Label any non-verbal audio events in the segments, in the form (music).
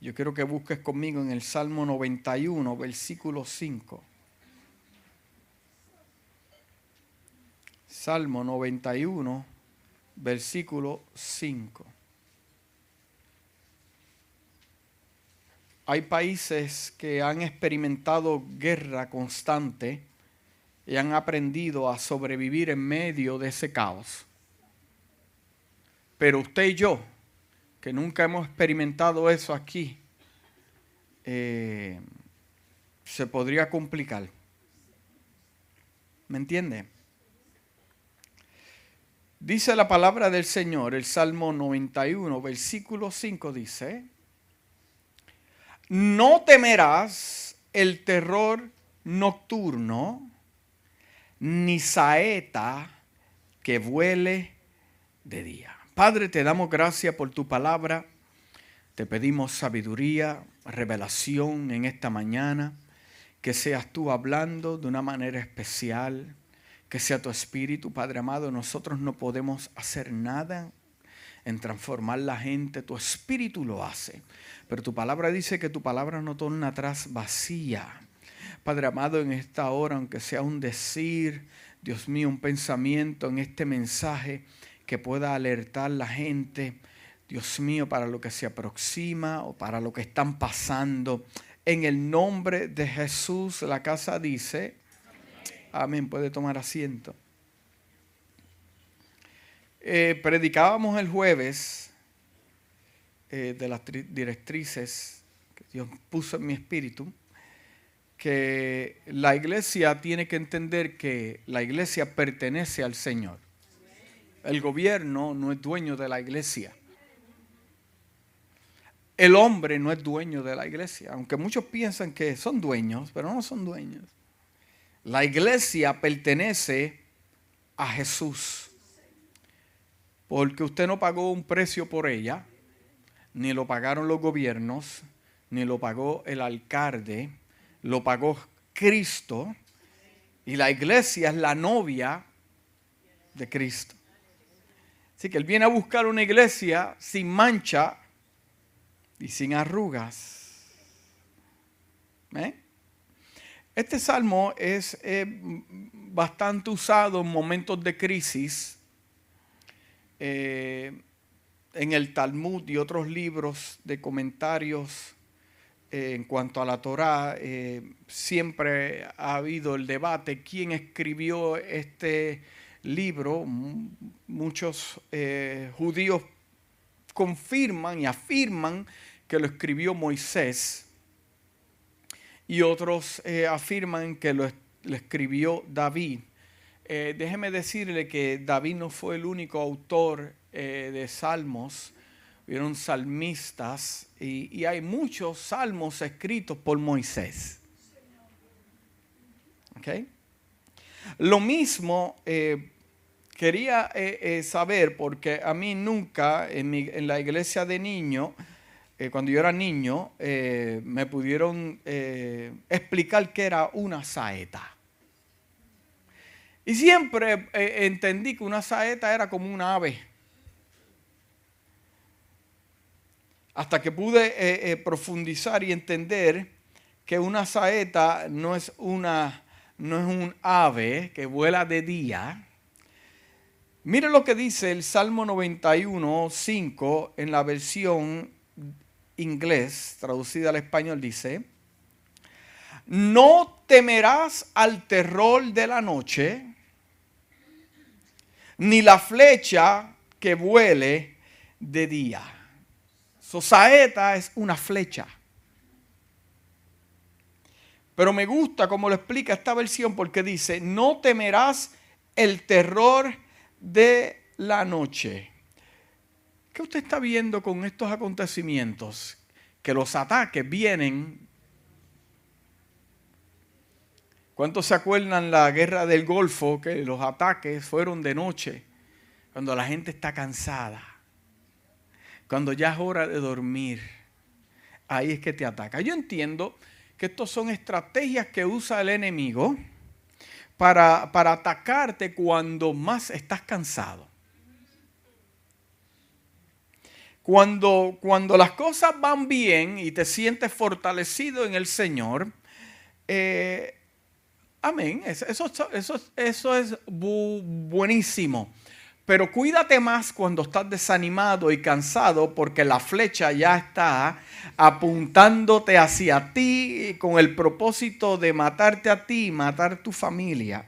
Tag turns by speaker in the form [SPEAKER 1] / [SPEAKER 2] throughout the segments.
[SPEAKER 1] Yo quiero que busques conmigo en el Salmo 91, versículo 5. Salmo 91, versículo 5. Hay países que han experimentado guerra constante y han aprendido a sobrevivir en medio de ese caos. Pero usted y yo, que nunca hemos experimentado eso aquí, eh, se podría complicar. ¿Me entiende? Dice la palabra del Señor, el Salmo 91, versículo 5 dice, no temerás el terror nocturno, ni saeta que vuele de día. Padre, te damos gracias por tu palabra. Te pedimos sabiduría, revelación en esta mañana. Que seas tú hablando de una manera especial que sea tu espíritu, Padre amado. Nosotros no podemos hacer nada en transformar la gente, tu espíritu lo hace. Pero tu palabra dice que tu palabra no torna atrás vacía. Padre amado, en esta hora, aunque sea un decir, Dios mío, un pensamiento en este mensaje que pueda alertar la gente, Dios mío, para lo que se aproxima o para lo que están pasando. En el nombre de Jesús, la casa dice, Amén, puede tomar asiento. Eh, predicábamos el jueves eh, de las directrices que Dios puso en mi espíritu, que la iglesia tiene que entender que la iglesia pertenece al Señor. El gobierno no es dueño de la iglesia. El hombre no es dueño de la iglesia, aunque muchos piensan que son dueños, pero no son dueños. La iglesia pertenece a Jesús. Porque usted no pagó un precio por ella, ni lo pagaron los gobiernos, ni lo pagó el alcalde, lo pagó Cristo. Y la iglesia es la novia de Cristo. Así que Él viene a buscar una iglesia sin mancha y sin arrugas. ¿Eh? Este salmo es eh, bastante usado en momentos de crisis. Eh, en el Talmud y otros libros de comentarios eh, en cuanto a la Torá, siempre ha habido el debate quién escribió este libro. Muchos judíos confirman y afirman que lo escribió Moisés y otros eh, afirman que lo, escribió David. Eh, déjeme decirle que David no fue el único autor eh, de salmos, hubieron salmistas y, hay muchos salmos escritos por Moisés. ¿Okay? Lo mismo quería saber, porque a mí nunca en, la iglesia de niño, eh, cuando yo era niño, eh, me pudieron eh, explicar qué era una saeta. Y siempre entendí que una saeta era como un ave. Hasta que pude profundizar y entender que una saeta no es, una, no es un ave que vuela de día. Mire lo que dice el Salmo 91, 5 en la versión inglés, traducida al español, dice, no temerás al terror de la noche, ni la flecha que vuele de día. Su saeta es una flecha. Pero me gusta como lo explica esta versión porque dice, no temerás el terror de la noche. ¿Qué usted está viendo con estos acontecimientos? Que los ataques vienen. ¿Cuántos se acuerdan la guerra del Golfo? Que los ataques fueron de noche, cuando la gente está cansada, cuando ya es hora de dormir. Ahí es que te ataca. Yo entiendo que estas son estrategias que usa el enemigo para, para atacarte cuando más estás cansado Cuando, cuando las cosas van bien y te sientes fortalecido en el Señor, eh, amén, eso, eso, eso es buenísimo. Pero cuídate más cuando estás desanimado y cansado porque la flecha ya está apuntándote hacia ti con el propósito de matarte a ti y matar tu familia.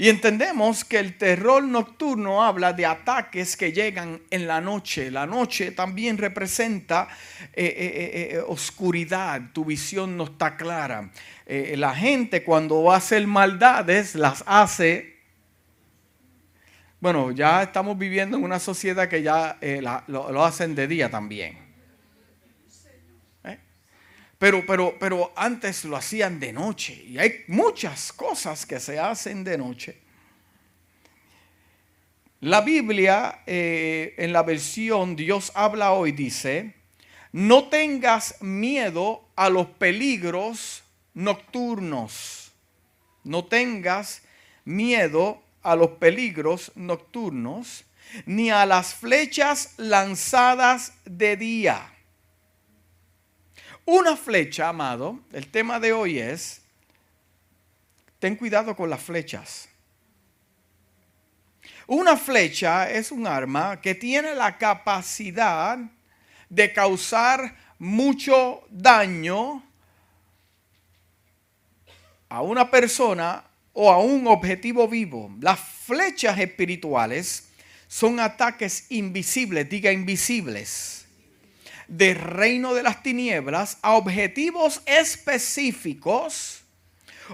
[SPEAKER 1] Y entendemos que el terror nocturno habla de ataques que llegan en la noche. La noche también representa eh, eh, eh, oscuridad, tu visión no está clara. la gente cuando va a hacer maldades las hace... Bueno, ya estamos viviendo en una sociedad que ya lo, hacen de día también. Pero, pero, pero antes lo hacían de noche. Y hay muchas cosas que se hacen de noche. La Biblia, eh, en la versión Dios habla hoy, dice, no tengas miedo a los peligros nocturnos. No tengas miedo a los peligros nocturnos, ni a las flechas lanzadas de día una flecha, amado, el tema de hoy es, ten cuidado con las flechas. Una flecha es un arma que tiene la capacidad de causar mucho daño a una persona o a un objetivo vivo. Las flechas espirituales son ataques invisibles, diga invisibles de reino de las tinieblas a objetivos específicos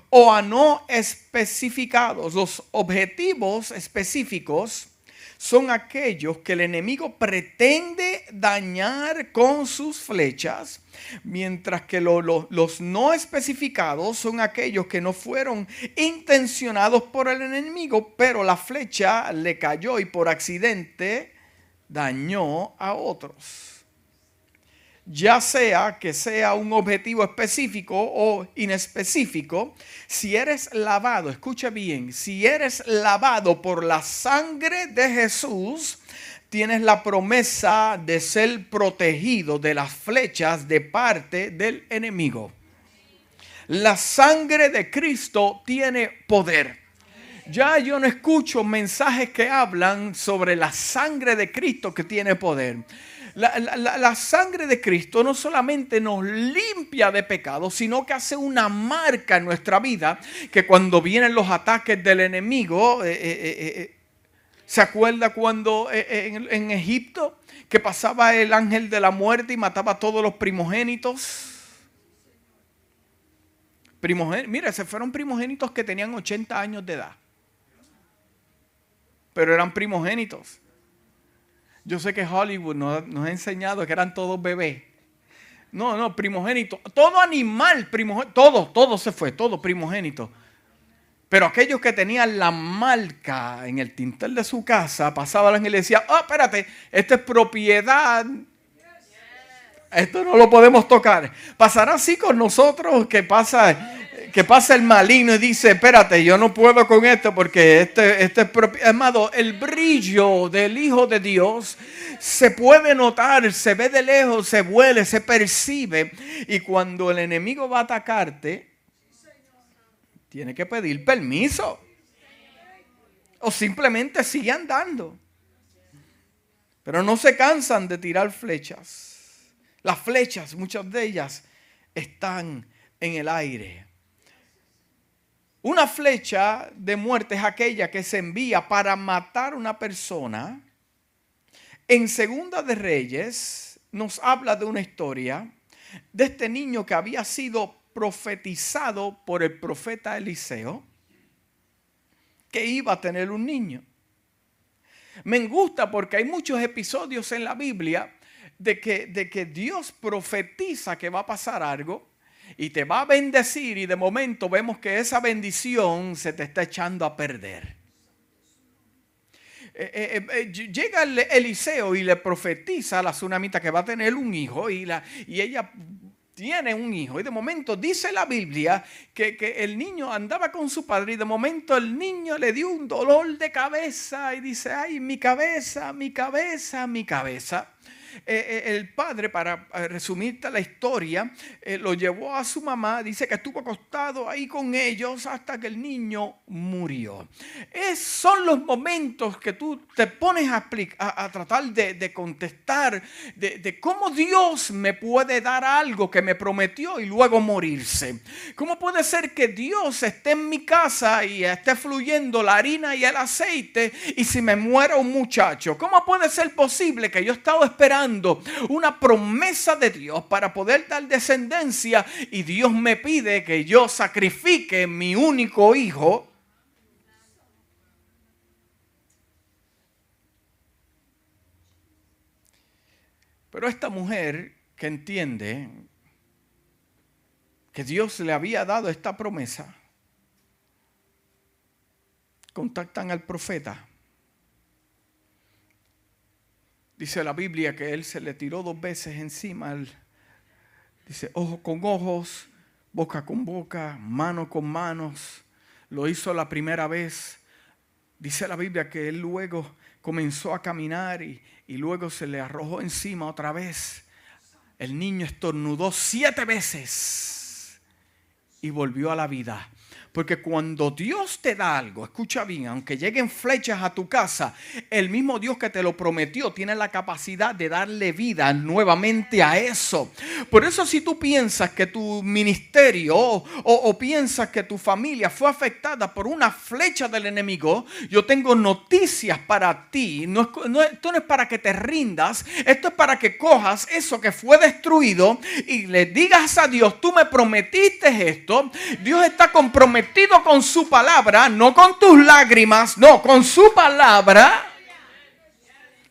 [SPEAKER 1] o a no especificados. Los objetivos específicos son aquellos que el enemigo pretende dañar con sus flechas, mientras que los no especificados son aquellos que no fueron intencionados por el enemigo, pero la flecha le cayó y por accidente dañó a otros ya sea que sea un objetivo específico o inespecífico, si eres lavado, escucha bien, si eres lavado por la sangre de Jesús, tienes la promesa de ser protegido de las flechas de parte del enemigo. La sangre de Cristo tiene poder. Ya yo no escucho mensajes que hablan sobre la sangre de Cristo que tiene poder. La, sangre de Cristo no solamente nos limpia de pecado, sino que hace una marca en nuestra vida que cuando vienen los ataques del enemigo, eh, eh, eh, ¿se acuerda cuando en, en Egipto que pasaba el ángel de la muerte y mataba a todos los primogénitos? Primogénitos, mira, se fueron primogénitos que tenían 80 años de edad. Pero eran primogénitos. Yo sé que Hollywood nos, ha enseñado que eran todos bebés. No, no, primogénito. Todo animal, primogénito. Todo, todo se fue, todo primogénito. Pero aquellos que tenían la marca en el tintel de su casa, pasaban y le decía, oh, espérate, esta es propiedad. Esto no lo podemos tocar. Pasará así con nosotros que pasa que pasa el maligno y dice, espérate, yo no puedo con esto porque este, este es propio. El brillo del Hijo de Dios se puede notar, se ve de lejos, se huele, se percibe. Y cuando el enemigo va a atacarte, tiene que pedir permiso. O simplemente sigue andando. Pero no se cansan de tirar flechas. Las flechas, muchas de ellas, están en el aire. Una flecha de muerte es aquella que se envía para matar a una persona. En Segunda de Reyes nos habla de una historia de este niño que había sido profetizado por el profeta Eliseo que iba a tener un niño. Me gusta porque hay muchos episodios en la Biblia de que, de que Dios profetiza que va a pasar algo y te va a bendecir y de momento vemos que esa bendición se te está echando a perder. Eh, eh, eh, llega Eliseo y le profetiza a la tsunamita que va a tener un hijo y, la, y ella tiene un hijo y de momento dice la Biblia que, que, el niño andaba con su padre y de momento el niño le dio un dolor de cabeza y dice, ay, mi cabeza, mi cabeza, mi cabeza. Eh, eh, el padre, para eh, resumirte la historia, lo llevó a su mamá, dice que estuvo acostado ahí con ellos hasta que el niño murió. Es, son los momentos que tú te pones a, tratar de, contestar de, de, cómo Dios me puede dar algo que me prometió y luego morirse. ¿Cómo puede ser que Dios esté en mi casa y esté fluyendo la harina y el aceite y si me muera un muchacho? ¿Cómo puede ser posible que yo he estado esperando una promesa de Dios para poder dar descendencia y Dios me pide que yo sacrifique mi único hijo. Pero esta mujer que entiende que Dios le había dado esta promesa, contactan al profeta Dice la Biblia que él se le tiró dos veces encima. dice, ojo con ojos, boca con boca, mano con manos. Lo hizo la primera vez. Dice la Biblia que él luego comenzó a caminar y, y luego se le arrojó encima otra vez. El niño estornudó siete veces y volvió a la vida. Porque cuando Dios te da algo, escucha bien, aunque lleguen flechas a tu casa, el mismo Dios que te lo prometió tiene la capacidad de darle vida nuevamente a eso. Por eso si tú piensas que tu ministerio o, piensas que tu familia fue afectada por una flecha del enemigo, yo tengo noticias para ti. Esto no es para que te rindas, esto es para que cojas eso que fue destruido y le digas a Dios, tú me prometiste esto, Dios está comprometido con su palabra, no con tus lágrimas, no, con su palabra.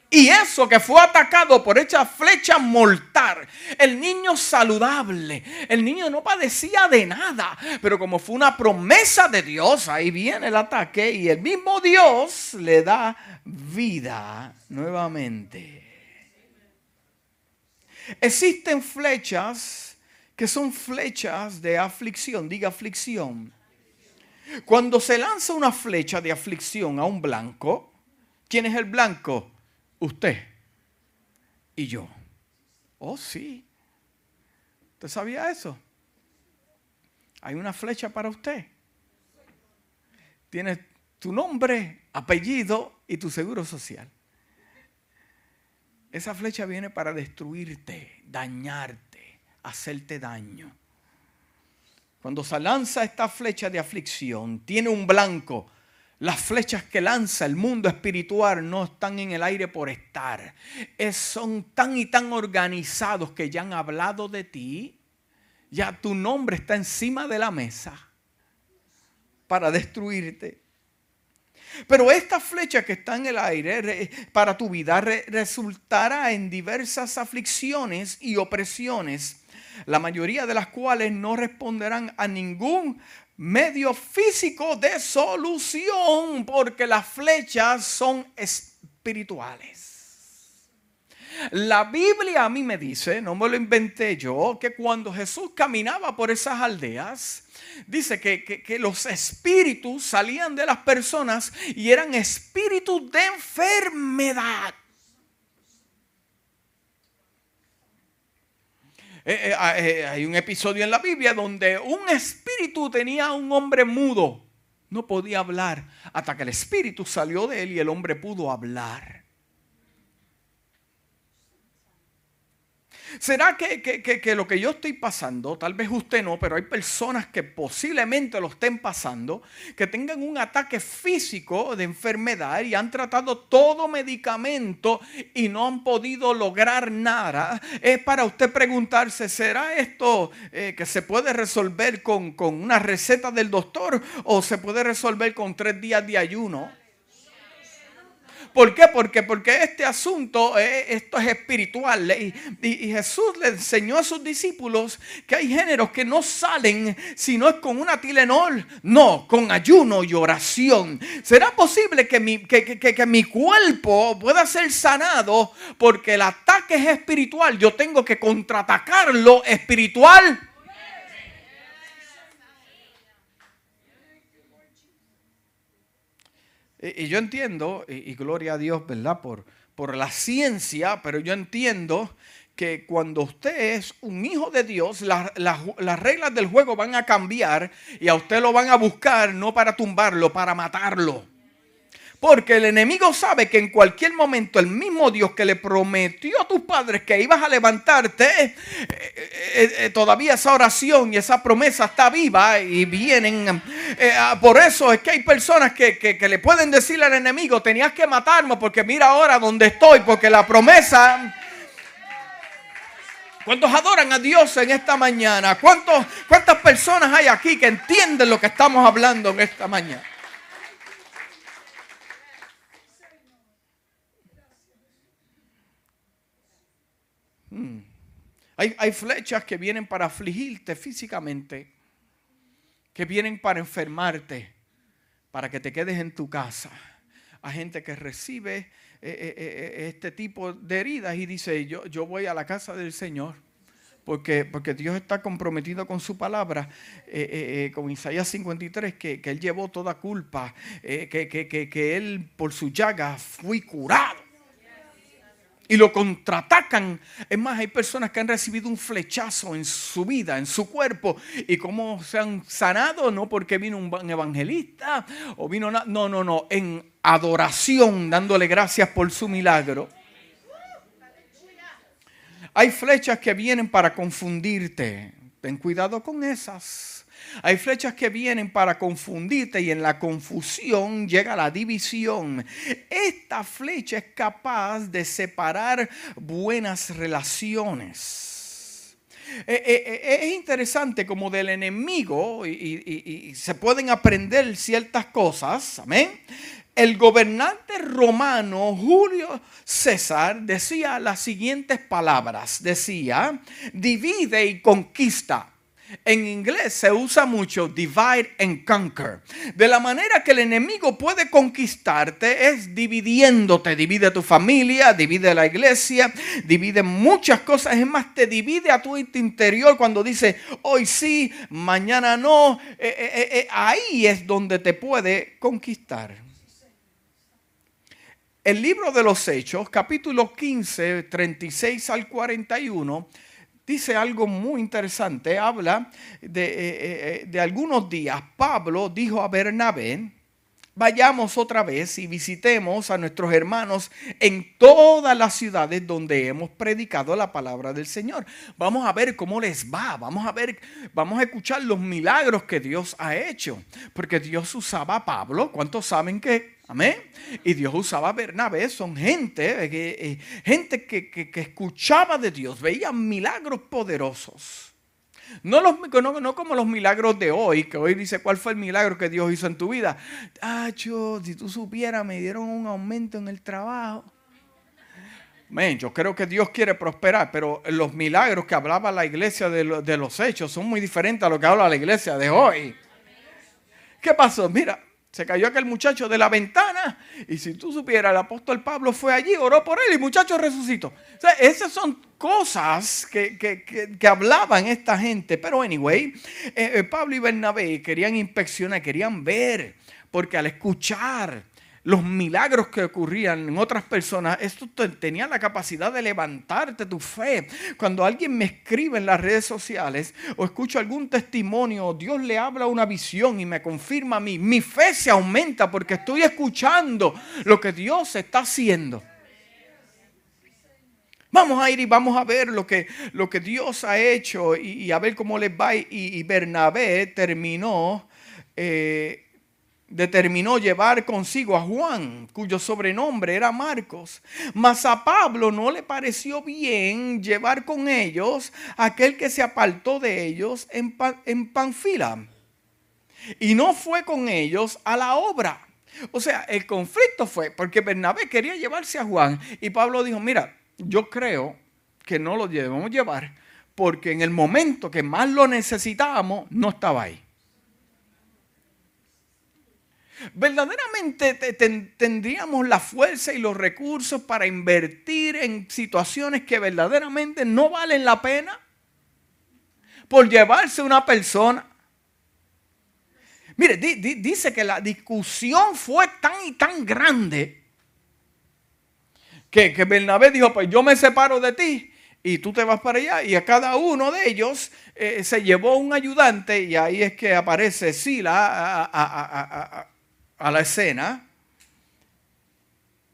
[SPEAKER 1] Y eso que fue atacado por esa flecha mortal, el niño saludable, el niño no padecía de nada, pero como fue una promesa de Dios, ahí viene el ataque y el mismo Dios le da vida nuevamente. Existen flechas que son flechas de aflicción, diga aflicción. Cuando se lanza una flecha de aflicción a un blanco, ¿quién es el blanco? Usted y yo. Oh, sí. ¿Usted sabía eso? Hay una flecha para usted. Tienes tu nombre, apellido y tu seguro social. Esa flecha viene para destruirte, dañarte, hacerte daño. Cuando se lanza esta flecha de aflicción, tiene un blanco. Las flechas que lanza el mundo espiritual no están en el aire por estar. son tan y tan organizados que ya han hablado de ti. Ya tu nombre está encima de la mesa para destruirte. Pero esta flecha que está en el aire para tu vida resultará en diversas aflicciones y opresiones la mayoría de las cuales no responderán a ningún medio físico de solución, porque las flechas son espirituales. La Biblia a mí me dice, no me lo inventé yo, que cuando Jesús caminaba por esas aldeas, dice que, que, los espíritus salían de las personas y eran espíritus de enfermedad. Eh, eh, ah, eh, hay un episodio en la Biblia donde un espíritu tenía a un hombre mudo. No podía hablar hasta que el espíritu salió de él y el hombre pudo hablar. ¿Será que, lo que yo estoy pasando, tal vez usted no, pero hay personas que posiblemente lo estén pasando, que tengan un ataque físico de enfermedad y han tratado todo medicamento y no han podido lograr nada? Es para usted preguntarse, ¿será esto eh, que se puede resolver con, con una receta del doctor o se puede resolver con tres días de ayuno? ¿Por qué? Porque, porque este asunto, eh, esto es espiritual. Y, y, Jesús le enseñó a sus discípulos que hay géneros que no salen si no es con una Tilenol, no, con ayuno y oración. ¿Será posible que mi, que, que, que mi cuerpo pueda ser sanado porque el ataque es espiritual? Yo tengo que contraatacarlo espiritual. Y, yo entiendo, y, gloria a Dios, ¿verdad? Por, por la ciencia, pero yo entiendo que cuando usted es un hijo de Dios, las reglas del juego van a cambiar y a usted lo van a buscar no para tumbarlo, para matarlo. Porque el enemigo sabe que en cualquier momento el mismo Dios que le prometió a tus padres que ibas a levantarte, eh, eh, eh, todavía esa oración y esa promesa está viva y vienen. Ah, por eso es que hay personas que, que le pueden decir al enemigo, tenías que matarme porque mira ahora donde estoy, porque la promesa... ¿Cuántos adoran a Dios en esta mañana? ¿Cuántos, ¿Cuántas personas hay aquí que entienden lo que estamos hablando en esta mañana? Mm. Hay, flechas que vienen para afligirte físicamente, que vienen para enfermarte, para que te quedes en tu casa. Hay gente que recibe eh, eh, eh, este tipo de heridas y dice, yo, yo voy a la casa del Señor. Porque, porque, Dios está comprometido con su palabra, con Isaías 53, que, Él llevó toda culpa, que, que, que, Él por su llaga fui curado y lo contraatacan. Es más, hay personas que han recibido un flechazo en su vida, en su cuerpo, y cómo se han sanado, no porque vino un evangelista o vino, no, no, no, en adoración, dándole gracias por su milagro. Hay flechas que vienen para confundirte. Ten cuidado con esas. Hay flechas que vienen para confundirte y en la confusión llega la división. Esta flecha es capaz de separar buenas relaciones. Eh, eh, eh, es interesante como del enemigo y, se pueden aprender ciertas cosas, amén. El gobernante romano Julio César decía las siguientes palabras, decía, divide y conquista en inglés se usa mucho divide and conquer. De la manera que el enemigo puede conquistarte es dividiéndote. Divide tu familia, divide la iglesia, divide muchas cosas. Es más, te divide a tu interior cuando dice hoy sí, mañana no. Eh, eh, eh, ahí es donde te puede conquistar. El libro de los Hechos, capítulo 15, 36 al 41 dice algo muy interesante. Habla de, eh, eh, de, algunos días. Pablo dijo a Bernabé, vayamos otra vez y visitemos a nuestros hermanos en todas las ciudades donde hemos predicado la palabra del Señor. Vamos a ver cómo les va, vamos a ver, vamos a escuchar los milagros que Dios ha hecho, porque Dios usaba a Pablo. ¿Cuántos saben que Amén. Y Dios usaba a Bernabé, son gente, eh, eh, gente que, que, escuchaba de Dios, veían milagros poderosos. No, los, no, como los milagros de hoy, que hoy dice cuál fue el milagro que Dios hizo en tu vida. Ah, yo, si tú supieras, me dieron un aumento en el trabajo. Amén. Yo creo que Dios quiere prosperar, pero los milagros que hablaba la iglesia de, de los hechos son muy diferentes a lo que habla la iglesia de hoy. ¿Qué pasó? Mira, se cayó aquel muchacho de la ventana y si tú supieras, el apóstol Pablo fue allí, oró por él y el muchacho resucitó. Esas son cosas que, que, hablaban esta gente. Pero anyway, eh, eh, Pablo y Bernabé querían inspeccionar, querían ver, porque al escuchar los milagros que ocurrían en otras personas, esto tenía la capacidad de levantarte tu fe. Cuando alguien me escribe en las redes sociales o escucho algún testimonio, Dios le habla una visión y me confirma a mí, mi fe se aumenta porque estoy escuchando lo que Dios está haciendo. Vamos a ir y vamos a ver lo que, lo que Dios ha hecho y, a ver cómo les va. Y, Bernabé terminó eh, determinó llevar consigo a Juan, cuyo sobrenombre era Marcos. Mas a Pablo no le pareció bien llevar con ellos aquel que se apartó de ellos en, en Panfila. Y no fue con ellos a la obra O sea, el conflicto fue porque Bernabé quería llevarse a Juan y Pablo dijo, mira, yo creo que no lo debemos llevar porque en el momento que más lo necesitábamos no estaba ahí. Verdaderamente tendríamos la fuerza y los recursos para invertir en situaciones que verdaderamente no valen la pena por llevarse una persona. Mire, dice que la discusión fue tan y tan grande que, que Bernabé dijo, pues yo me separo de ti y tú te vas para allá y a cada uno de ellos eh, se llevó un ayudante y ahí es que aparece Sila la escena.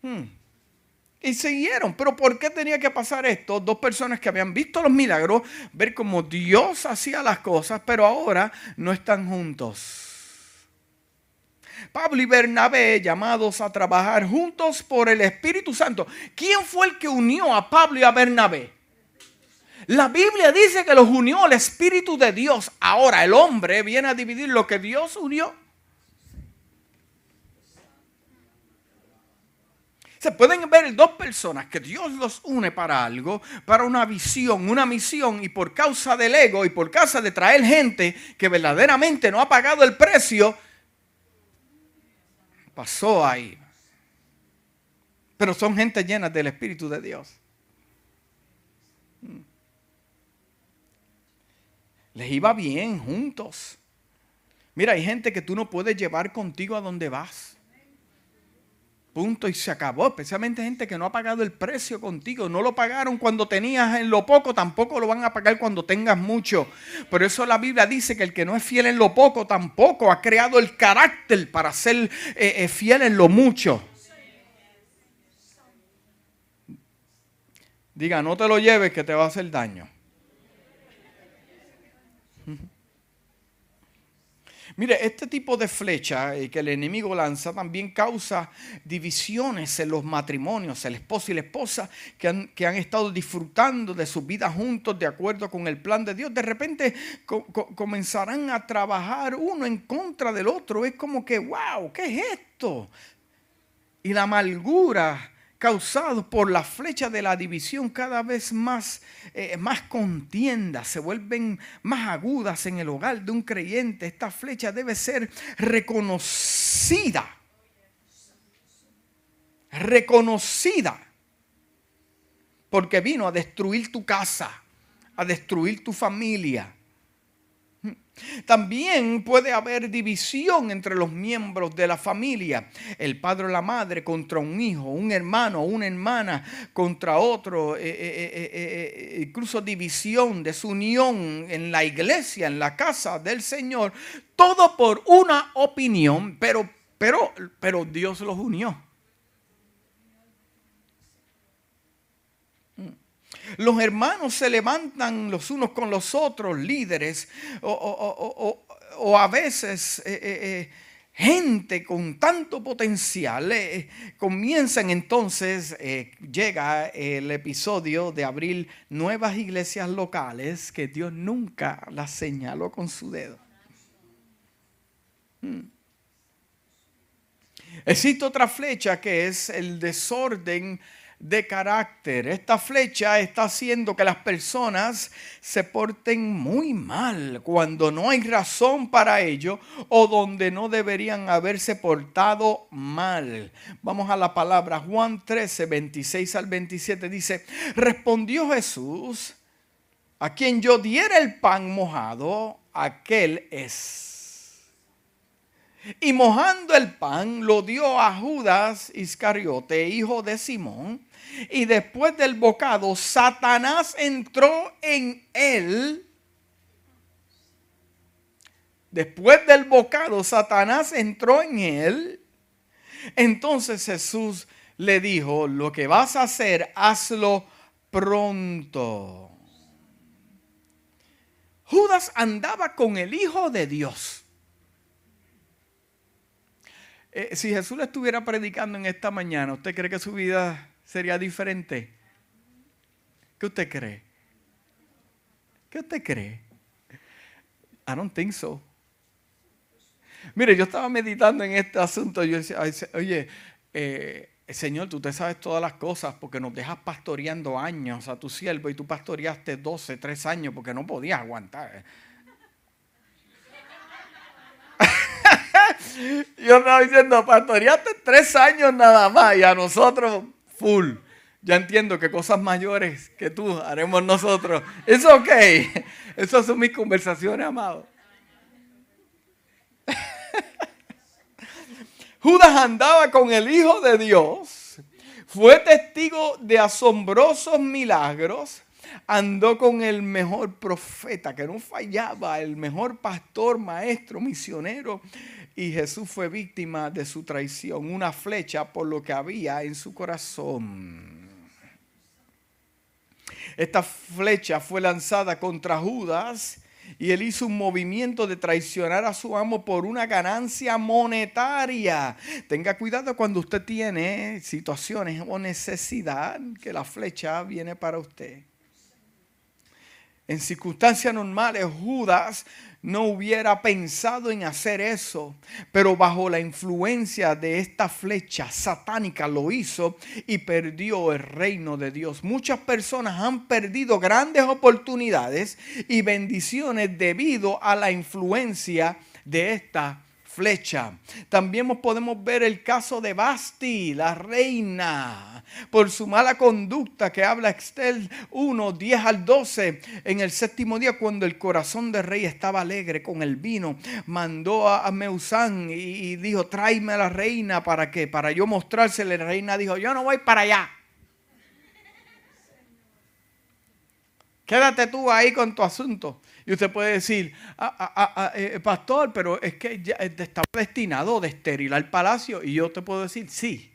[SPEAKER 1] Hmm. Y siguieron. Pero ¿por qué tenía que pasar esto? Dos personas que habían visto los milagros, ver cómo Dios hacía las cosas, pero ahora no están juntos. Pablo y Bernabé llamados a trabajar juntos por el Espíritu Santo. ¿Quién fue el que unió a Pablo y a Bernabé? La Biblia dice que los unió el Espíritu de Dios. Ahora el hombre viene a dividir lo que Dios unió. Se pueden ver dos personas que Dios los une para algo, para una visión, una misión, y por causa del ego y por causa de traer gente que verdaderamente no ha pagado el precio, pasó ahí. Pero son gente llena del Espíritu de Dios. Les iba bien juntos. Mira, hay gente que tú no puedes llevar contigo a donde vas. Punto y se acabó. Especialmente gente que no ha pagado el precio contigo. No lo pagaron cuando tenías en lo poco, tampoco lo van a pagar cuando tengas mucho. Por eso la Biblia dice que el que no es fiel en lo poco, tampoco ha creado el carácter para ser eh, eh, fiel en lo mucho. Diga, no te lo lleves que te va a hacer daño. Mire, este tipo de flecha eh, que el enemigo lanza también causa divisiones en los matrimonios, el esposo y la esposa que han, que han estado disfrutando de su vida juntos de acuerdo con el plan de Dios. De repente comenzarán a trabajar uno en contra del otro. Es como que, wow, ¿qué es esto? Y la amargura causados por la flecha de la división cada vez más, eh, más contiendas, se vuelven más agudas en el hogar de un creyente. Esta flecha debe ser reconocida. Reconocida. Porque vino a destruir tu casa, a destruir tu familia también puede haber división entre los miembros de la familia. El padre o la madre contra un hijo, un hermano o una hermana contra otro. Eh, eh, eh, incluso división, desunión en la iglesia, en la casa del Señor. Todo por una opinión, pero, pero, pero Dios los unió. Los hermanos se levantan los unos con los otros, líderes, o, a veces eh, eh, eh, gente con tanto potencial. comienzan entonces, llega el episodio de abrir nuevas iglesias locales que Dios nunca las señaló con su dedo. Hmm. Existe otra flecha que es el desorden de carácter. Esta flecha está haciendo que las personas se porten muy mal cuando no hay razón para ello o donde no deberían haberse portado mal. Vamos a la palabra Juan 13, 26 al 27 dice, respondió Jesús, a quien yo diera el pan mojado, aquel es. Y mojando el pan lo dio a Judas Iscariote, hijo de Simón y después del bocado, Satanás entró en él. Después del bocado, Satanás entró en él. Entonces Jesús le dijo, lo que vas a hacer, hazlo pronto. Judas andaba con el Hijo de Dios. Eh, si Jesús le estuviera predicando en esta mañana, ¿usted cree que su vida sería diferente? ¿Qué usted cree? ¿Qué usted cree? I don't think so. Mire, yo estaba meditando en este asunto. Yo decía, oye, eh, Señor, tú te sabes todas las cosas porque nos dejas pastoreando años a tu siervo y tú pastoreaste 12, 3 años porque no podías aguantar. (laughs) yo estaba diciendo, pastoreaste 3 años nada más y a nosotros full. Ya entiendo que cosas mayores que tú haremos nosotros. Es ok. Esas son mis conversaciones, amado. (laughs) Judas andaba con el Hijo de Dios, fue testigo de asombrosos milagros, andó con el mejor profeta que no fallaba, el mejor pastor, maestro, misionero, y Jesús fue víctima de su traición, una flecha por lo que había en su corazón. Esta flecha fue lanzada contra Judas y él hizo un movimiento de traicionar a su amo por una ganancia monetaria. Tenga cuidado cuando usted tiene situaciones o necesidad que la flecha viene para usted. En circunstancias normales, Judas no hubiera pensado en hacer eso, pero bajo la influencia de esta flecha satánica lo hizo y perdió el reino de Dios. Muchas personas han perdido grandes oportunidades y bendiciones debido a la influencia de esta flecha. También podemos ver el caso de Basti, la reina, por su mala conducta que habla Excel 1, 10 al 12. En el séptimo día, cuando el corazón del rey estaba alegre con el vino, mandó a, Meusán y, dijo, tráeme a la reina para que, para yo mostrársele. La reina dijo, yo no voy para allá. Quédate tú ahí con tu asunto. Y usted puede decir, ah, ah, ah, eh, pastor, pero es que ya estaba destinado de esterilar el palacio. Y yo te puedo decir, sí,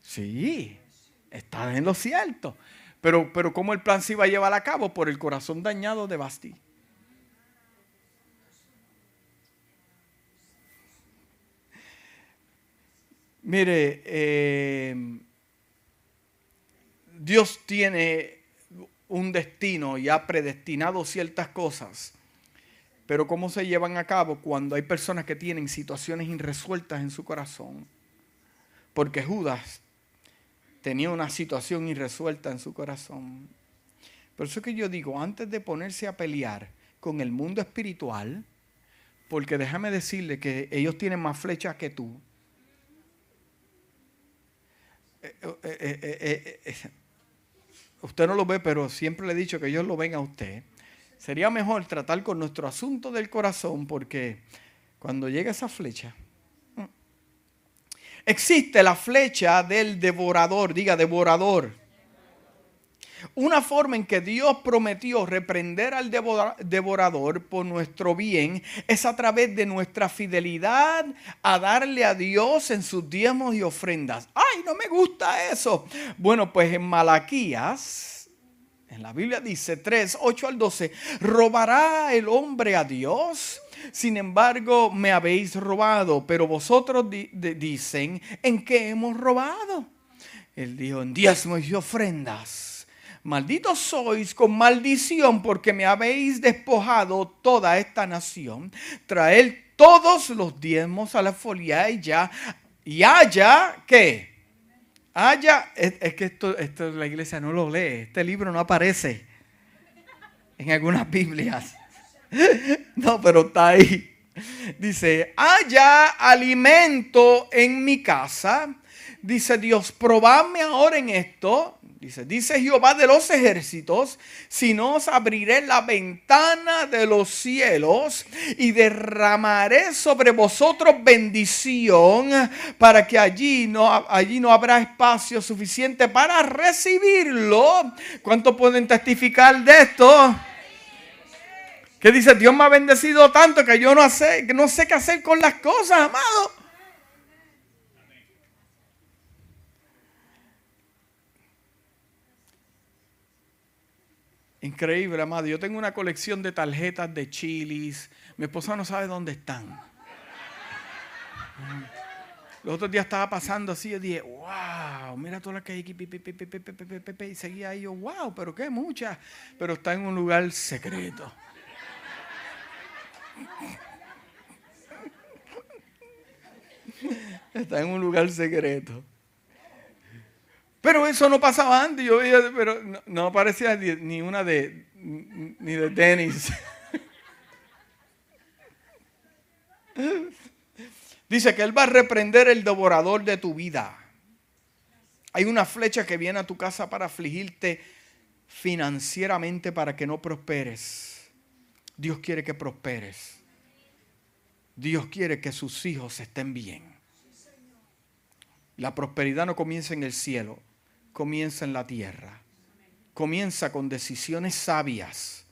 [SPEAKER 1] sí, está en lo cierto. Pero, pero ¿cómo el plan se iba a llevar a cabo? Por el corazón dañado de Basti. Mire, eh, Dios tiene un destino y ha predestinado ciertas cosas. Pero cómo se llevan a cabo cuando hay personas que tienen situaciones irresueltas en su corazón. Porque Judas tenía una situación irresuelta en su corazón. Por eso que yo digo, antes de ponerse a pelear con el mundo espiritual, porque déjame decirle que ellos tienen más flechas que tú. Eh, eh, eh, usted no lo ve, pero siempre le he dicho que ellos lo ven a usted. Sería mejor tratar con nuestro asunto del corazón porque cuando llega esa flecha, mm, existe la flecha del devorador, diga devorador. Una forma en que Dios prometió reprender al devorador por nuestro bien es a través de nuestra fidelidad a darle a Dios en sus diezmos y ofrendas. ¡Ay, no me gusta eso! Bueno, pues en Malaquías, en la Biblia dice 3, 8 al 12, ¿robará el hombre a Dios? Sin embargo, me habéis robado, pero vosotros dicen, ¿en qué hemos robado? Él dijo, en diezmos y ofrendas malditos sois con maldición porque me habéis despojado toda esta nación. Traed todos los diezmos a la folia y ya, y haya, ¿qué? Haya, es, que esto, esto la iglesia no lo lee, este libro no aparece en algunas Biblias. (laughs) No, pero está ahí. Dice, haya alimento en mi casa. Dice Dios, probadme ahora en esto Dice, dice Jehová de los ejércitos, si no os abriré la ventana de los cielos y derramaré sobre vosotros bendición para que allí no, allí no habrá espacio suficiente para recibirlo. ¿Cuántos pueden testificar de esto? Que dice, Dios me ha bendecido tanto que yo no sé, no sé qué hacer con las cosas, amado. Increíble, amado. Yo tengo una colección de tarjetas de chilis. Mi esposa no sabe dónde están. Los otros días estaba pasando así y dije, wow, mira todas las que hay aquí. Y seguía ahí yo, wow, pero qué muchas. Pero está en un lugar secreto. Está en un lugar secreto. Pero eso no pasaba antes. Yo veía, pero no, aparecía ni una de ni de tenis. (laughs) Dice que Él va a reprender el devorador de tu vida. Hay una flecha que viene a tu casa para afligirte financieramente para que no prosperes. Dios quiere que prosperes. Dios quiere que sus hijos estén bien. La prosperidad no comienza en el cielo, comienza en la tierra. Comienza con decisiones sabias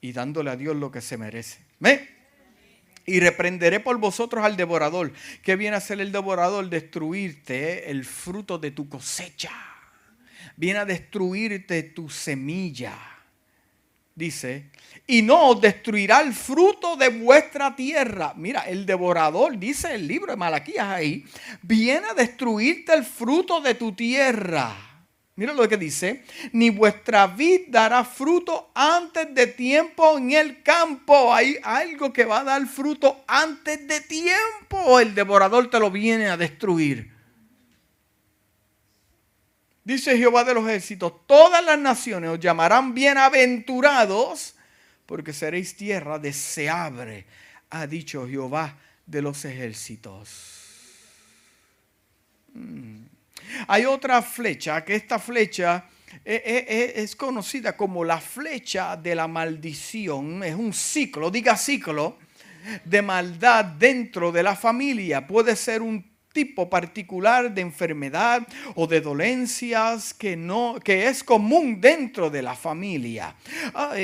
[SPEAKER 1] y dándole a Dios lo que se merece. ¿Ve? Y reprenderé por vosotros al devorador. ¿Qué viene a hacer el devorador? Destruirte el fruto de tu cosecha. Viene a destruirte tu semilla. Dice, y no destruirá el fruto de vuestra tierra. Mira, el devorador, dice el libro de Malaquías ahí, viene a destruirte el fruto de tu tierra. Mira lo que dice, ni vuestra vid dará fruto antes de tiempo en el campo. Hay algo que va a dar fruto antes de tiempo. El devorador te lo viene a destruir. Dice Jehová de los ejércitos, todas las naciones os llamarán bienaventurados porque seréis tierra deseable, ha dicho Jehová de los ejércitos. Mm. Hay otra flecha, que esta flecha eh, eh, eh, es conocida como la flecha de la maldición. Es un ciclo, diga ciclo, de maldad dentro de la familia. Puede ser un tipo particular de enfermedad o de dolencias que, no, que es común dentro de la familia.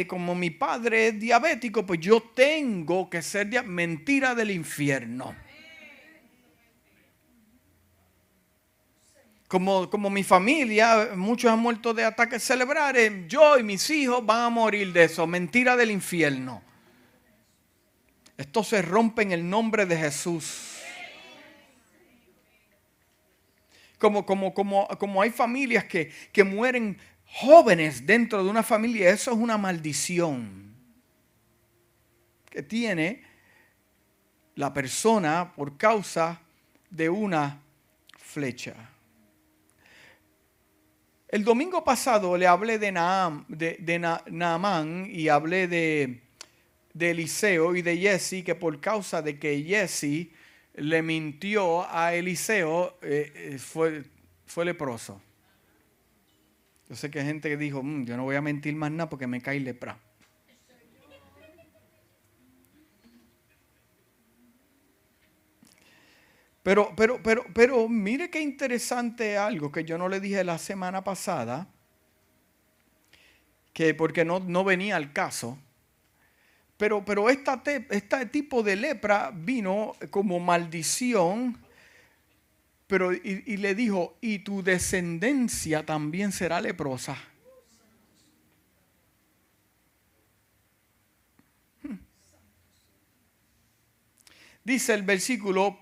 [SPEAKER 1] como mi padre es diabético, pues yo tengo que ser mentira del infierno. Como, mi familia, muchos han muerto de ataques cerebrales, yo y mis hijos van a morir de eso. Mentira del infierno. Esto se rompe en el nombre de Jesús. Como, como, como, como hay familias que, que mueren jóvenes dentro de una familia, eso es una maldición que tiene la persona por causa de una flecha. El domingo pasado le hablé de, Naam, de, Naamán y hablé de, Eliseo y de Jesse, que por causa de que Jesse le mintió a Eliseo, eh, eh, fue, fue leproso. Yo sé que hay gente que dijo, mm, yo no voy a mentir más nada porque me cae lepra. Pero, pero, pero, pero mire qué interesante algo que yo no le dije la semana pasada, que porque no, no venía al caso. Pero, pero esta este tipo de lepra vino como maldición, pero y, y le dijo, y tu descendencia también será leprosa. Hmm. Dice el versículo,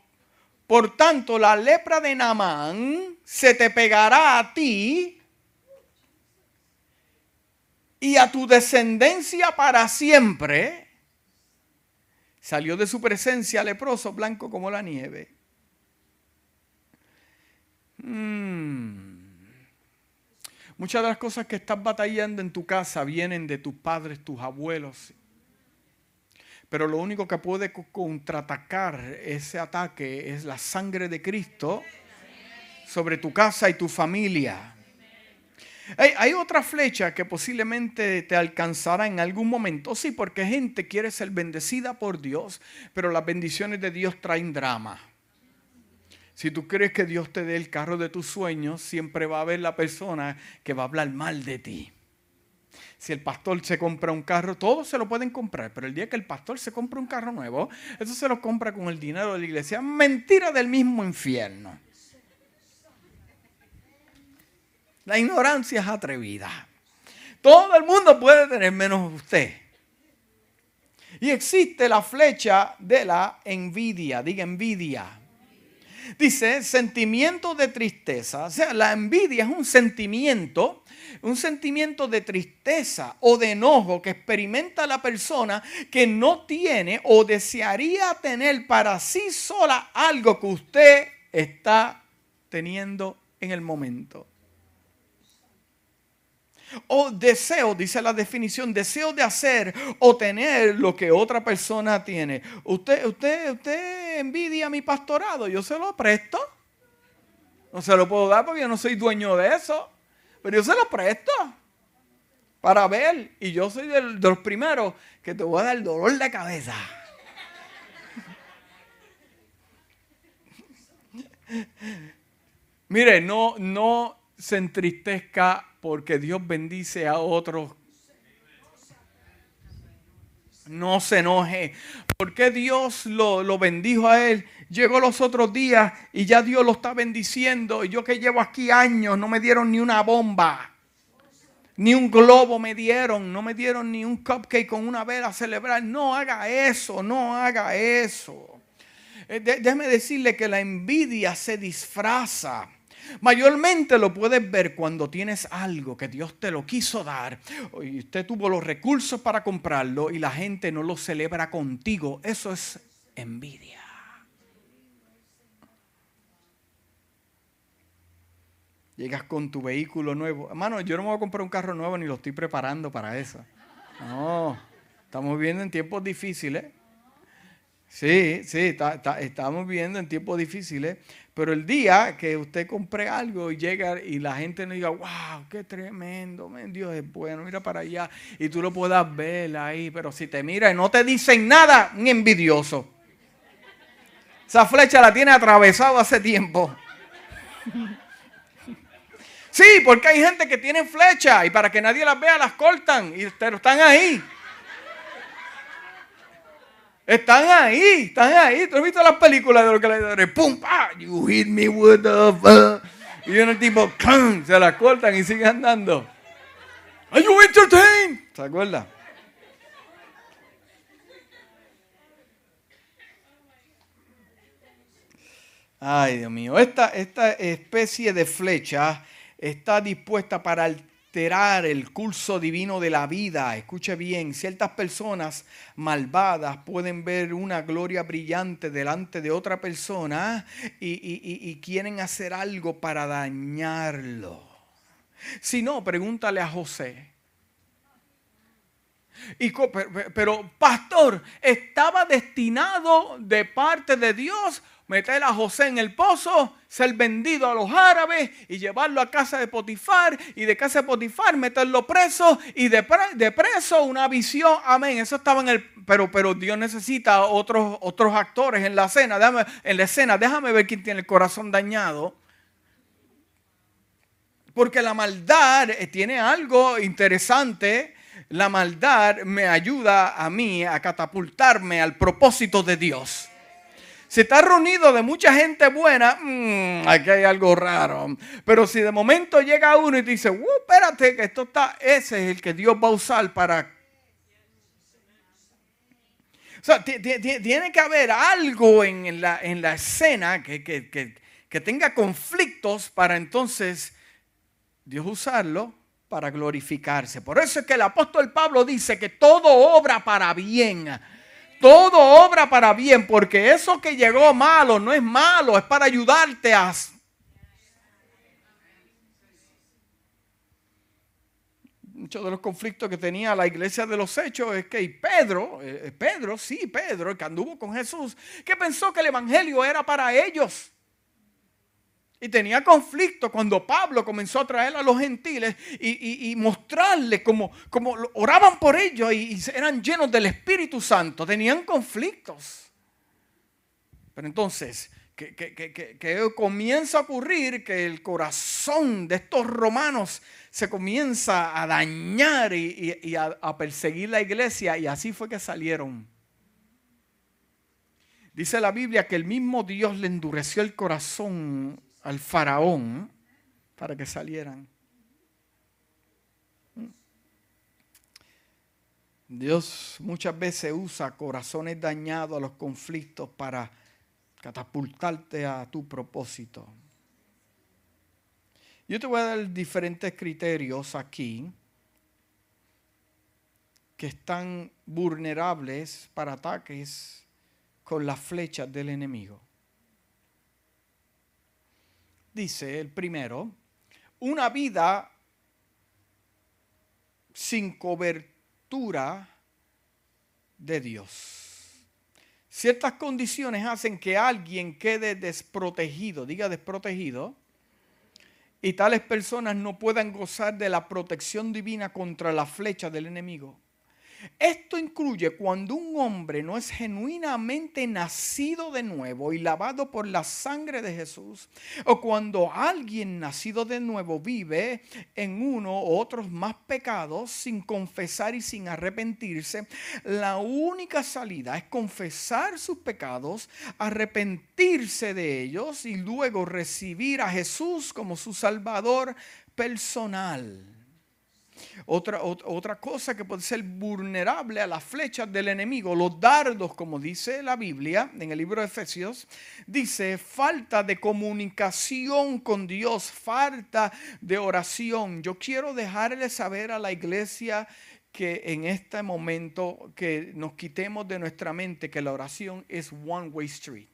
[SPEAKER 1] por tanto, la lepra de Namán se te pegará a ti y a tu descendencia para siempre. Salió de su presencia leproso, blanco como la nieve. Hmm. Muchas de las cosas que estás batallando en tu casa vienen de tus padres, tus abuelos, pero lo único que puede contraatacar ese ataque es la sangre de Cristo sobre tu casa y tu familia. Hay, otra flecha que posiblemente te alcanzará en algún momento. Sí, porque gente quiere ser bendecida por Dios, pero las bendiciones de Dios traen drama. Si tú crees que Dios te dé el carro de tus sueños, siempre va a haber la persona que va a hablar mal de ti. Si el pastor se compra un carro, todos se lo pueden comprar, pero el día que el pastor se compra un carro nuevo, eso se lo compra con el dinero de la iglesia. Mentira del mismo infierno. La ignorancia es atrevida. Todo el mundo puede tener menos usted. Y existe la flecha de la envidia, diga envidia. Dice sentimiento de tristeza. O sea, la envidia es un sentimiento un sentimiento de tristeza o de enojo que experimenta la persona que no tiene o desearía tener para sí sola algo que usted está teniendo en el momento. O deseo, dice la definición, deseo de hacer o tener lo que otra persona tiene. Usted, usted, usted envidia mi pastorado, yo se lo presto. No se lo puedo dar porque yo no soy dueño de eso. Pero yo se lo presto para ver. Y yo soy de los primeros que te voy a dar dolor de cabeza. (laughs) Mire, no, no se entristezca porque Dios bendice a otros. No se enoje. Porque Dios lo, lo, bendijo a él? Llegó los otros días y ya Dios lo está bendiciendo. Y yo que llevo aquí años no me dieron ni una bomba. Ni un globo me dieron, no me dieron ni un cupcake con una vela a celebrar. No haga eso, no haga eso. Eh, déjeme decirle que la envidia se disfraza. Mayormente lo puedes ver cuando tienes algo que Dios te lo quiso dar y usted tuvo los recursos para comprarlo y la gente no lo celebra contigo. Eso es envidia. Llegas con tu vehículo nuevo. Hermano, yo no me voy a comprar un carro nuevo ni lo estoy preparando para eso. No, estamos viviendo en tiempos difíciles. Sí, sí, estamos viviendo en tiempos difíciles. Pero el día que usted compre algo y llega y la gente no diga, wow, qué tremendo, Dios es bueno, mira para allá. Y tú lo puedas ver ahí. Pero si te mira y no te dicen nada, un envidioso. Esa flecha la tiene atravesado hace tiempo. Sí, porque hay gente que tiene flecha y para que nadie las vea las cortan y pero están ahí. Están ahí, están ahí. ¿Tú has visto las películas de los le ¡Pum! Ah, you hit me with the... Y uno tipo, se las cortan y siguen andando. Are you entertained? ¿Se acuerda? Ay, Dios mío. Esta, esta especie de flecha está dispuesta para el curso divino de la vida. Escuche bien, ciertas personas malvadas pueden ver una gloria brillante delante de otra persona y, quieren hacer algo para dañarlo. Si no, pregúntale a José. Y, pero, pastor, estaba destinado de parte de Dios meter a José en el pozo, ser vendido a los árabes y llevarlo a casa de Potifar y de casa de Potifar meterlo preso y de, preso una visión. Amén. Eso estaba en el... Pero, pero Dios necesita otros, otros actores en la escena. En la escena. Déjame ver quién tiene el corazón dañado. Porque la maldad eh, tiene algo interesante. La maldad me ayuda a mí a catapultarme al propósito de Dios. Si está reunido de mucha gente buena, mm, aquí hay algo raro. Pero si de momento llega uno y dice, uh, espérate, que esto está, ese es el que Dios va a usar para... O sea, tiene que haber algo en la, en la escena que tenga conflictos para entonces Dios usarlo para glorificarse. Por eso es que el apóstol Pablo dice que todo obra para bien todo obra para bien, porque eso que llegó malo no es malo, es para ayudarte a... Muchos de los conflictos que tenía la iglesia de los hechos es que Pedro, eh, Pedro, sí, Pedro, el que anduvo con Jesús, que pensó que el evangelio era para ellos. Y tenía conflicto cuando Pablo comenzó a traer a los gentiles y, y, mostrarles cómo, oraban por ellos y, eran llenos del Espíritu Santo. Tenían conflictos. Pero entonces, que, comienza a ocurrir que el corazón de estos romanos se comienza a dañar y, a, a perseguir la iglesia y así fue que salieron. Dice la Biblia que el mismo Dios le endureció el corazón al faraón para que salieran. Dios muchas veces usa corazones dañados a los conflictos para catapultarte a tu propósito. Yo te voy a dar diferentes criterios aquí que están vulnerables para ataques con las flechas del enemigo. Dice el primero, una vida sin cobertura de Dios. Ciertas condiciones hacen que alguien quede desprotegido, diga desprotegido, y tales personas no puedan gozar de la protección divina contra la flecha del enemigo. Esto incluye cuando un hombre no es genuinamente nacido de nuevo y lavado por la sangre de Jesús, o cuando alguien nacido de nuevo vive en uno u otros más pecados sin confesar y sin arrepentirse, la única salida es confesar sus pecados, arrepentirse de ellos y luego recibir a Jesús como su Salvador personal. Otra, otra, cosa que puede ser vulnerable a las flechas del enemigo, los dardos, como dice la Biblia en el libro de Efesios, dice falta de comunicación con Dios, falta de oración. Yo quiero dejarle saber a la iglesia que en este momento que nos quitemos de nuestra mente que la oración es one way street.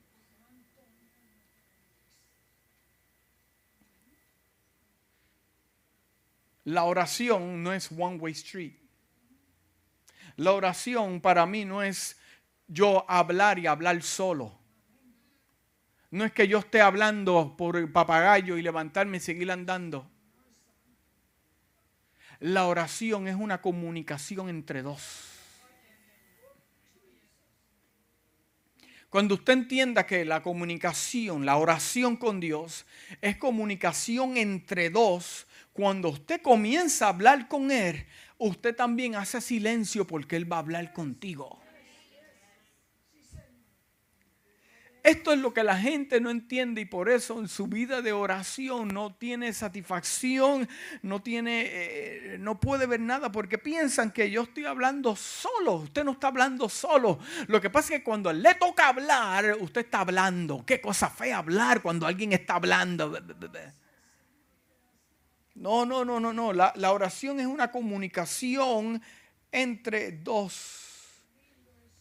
[SPEAKER 1] La oración no es one way street. La oración para mí no es yo hablar y hablar solo. No es que yo esté hablando por el papagayo y levantarme y seguir andando. La oración es una comunicación entre dos. Cuando usted entienda que la comunicación, la oración con Dios, es comunicación entre dos, cuando usted comienza a hablar con Él, usted también hace silencio porque Él va a hablar contigo. Esto es lo que la gente no entiende y por eso en su vida de oración no tiene satisfacción, no tiene, eh, no puede ver nada porque piensan que yo estoy hablando solo. Usted no está hablando solo. Lo que pasa es que cuando le toca hablar, usted está hablando. Qué cosa fea hablar cuando alguien está hablando. No, no, no, no, no. La, la oración es una comunicación entre dos.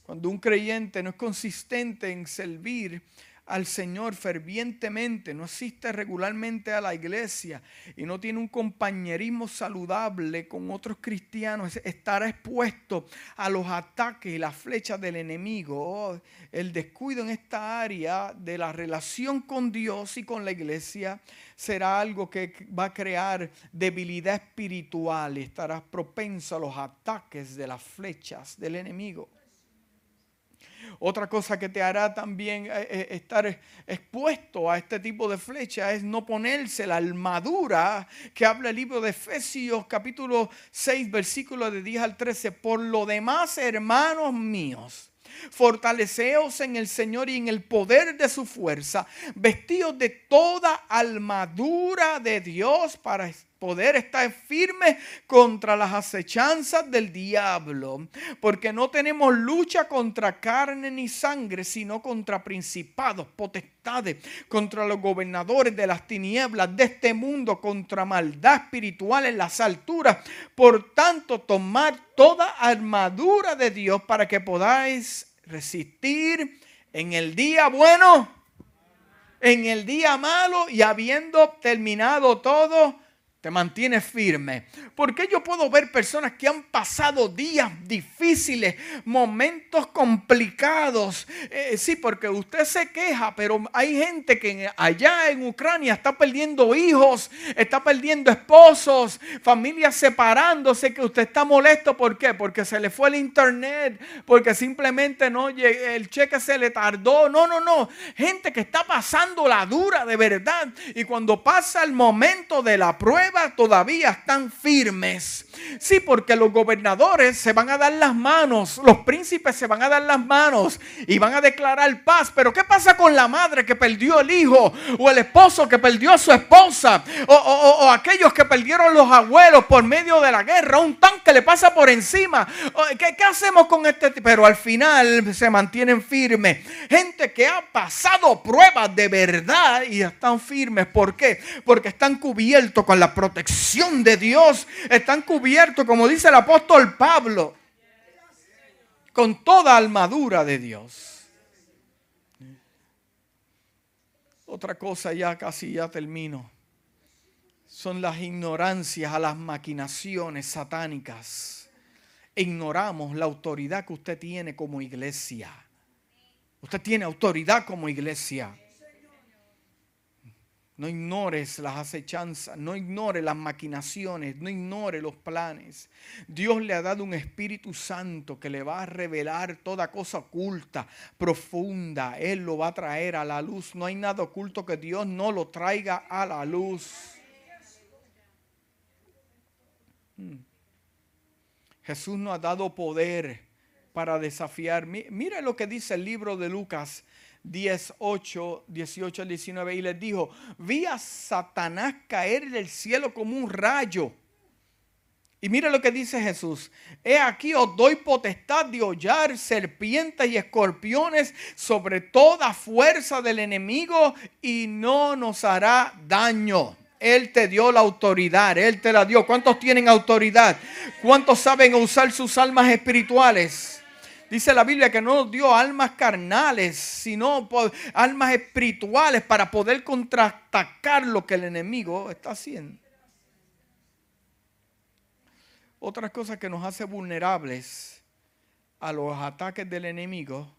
[SPEAKER 1] Cuando un creyente no es consistente en servir al Señor fervientemente, no asiste regularmente a la iglesia y no tiene un compañerismo saludable con otros cristianos, estará expuesto a los ataques y las flechas del enemigo. Oh, el descuido en esta área de la relación con Dios y con la iglesia será algo que va a crear debilidad espiritual y estarás propenso a los ataques de las flechas del enemigo. Otra cosa que te hará también eh, eh, estar expuesto a este tipo de flecha es no ponerse la armadura que habla el libro de Efesios capítulo 6 versículo de 10 al 13. Por lo demás, hermanos míos, Fortaleceos en el Señor y en el poder de su fuerza, vestidos de toda armadura de Dios para poder estar firme contra las acechanzas del diablo, porque no tenemos lucha contra carne ni sangre, sino contra principados, potestades, contra los gobernadores de las tinieblas de este mundo, contra maldad espiritual en las alturas. Por tanto, tomad toda armadura de Dios para que podáis resistir en el día bueno, en el día malo y habiendo terminado todo, te mantienes firme. Porque yo puedo ver personas que han pasado días difíciles, momentos complicados. Eh, sí, porque usted se queja, pero hay gente que allá en Ucrania está perdiendo hijos, está perdiendo esposos, familias separándose, que usted está molesto. ¿Por qué? Porque se le fue el internet, porque simplemente no el cheque se le tardó. No, no, no. Gente que está pasando la dura de verdad. Y cuando pasa el momento de la prueba, todavía están firmes. Sí, porque los gobernadores se van a dar las manos, los príncipes se van a dar las manos y van a declarar paz. Pero ¿qué pasa con la madre que perdió el hijo o el esposo que perdió a su esposa o, aquellos que perdieron los abuelos por medio de la guerra? Un tanque le pasa por encima. ¿Qué, qué hacemos con este? Pero al final se mantienen firmes. Gente que ha pasado pruebas de verdad y están firmes. ¿Por qué? Porque están cubiertos con la protección de Dios. Están cubiertos, como dice el apóstol Pablo, con toda armadura de Dios. Otra cosa, ya casi ya termino, son las ignorancias a las maquinaciones satánicas. Ignoramos la autoridad que usted tiene como iglesia. Usted tiene autoridad como iglesia. No ignores las acechanzas, no ignore las maquinaciones, no ignore los planes. Dios le ha dado un Espíritu Santo que le va a revelar toda cosa oculta, profunda. Él lo va a traer a la luz. No hay nada oculto que Dios no lo traiga a la luz. Hmm. Jesús nos ha dado poder para desafiar. Mire lo que dice el libro de Lucas 18, 18 al 19, y les dijo, vi a Satanás caer del cielo como un rayo. Y mira lo que dice Jesús. He aquí os doy potestad de hollar serpientes y escorpiones sobre toda fuerza del enemigo y no nos hará daño. Él te dio la autoridad, Él te la dio. ¿Cuántos tienen autoridad? ¿Cuántos saben usar sus almas espirituales? Dice la Biblia que no nos dio almas carnales, sino almas espirituales para poder contraatacar lo que el enemigo está haciendo. Otra cosa que nos hace vulnerables a los ataques del enemigo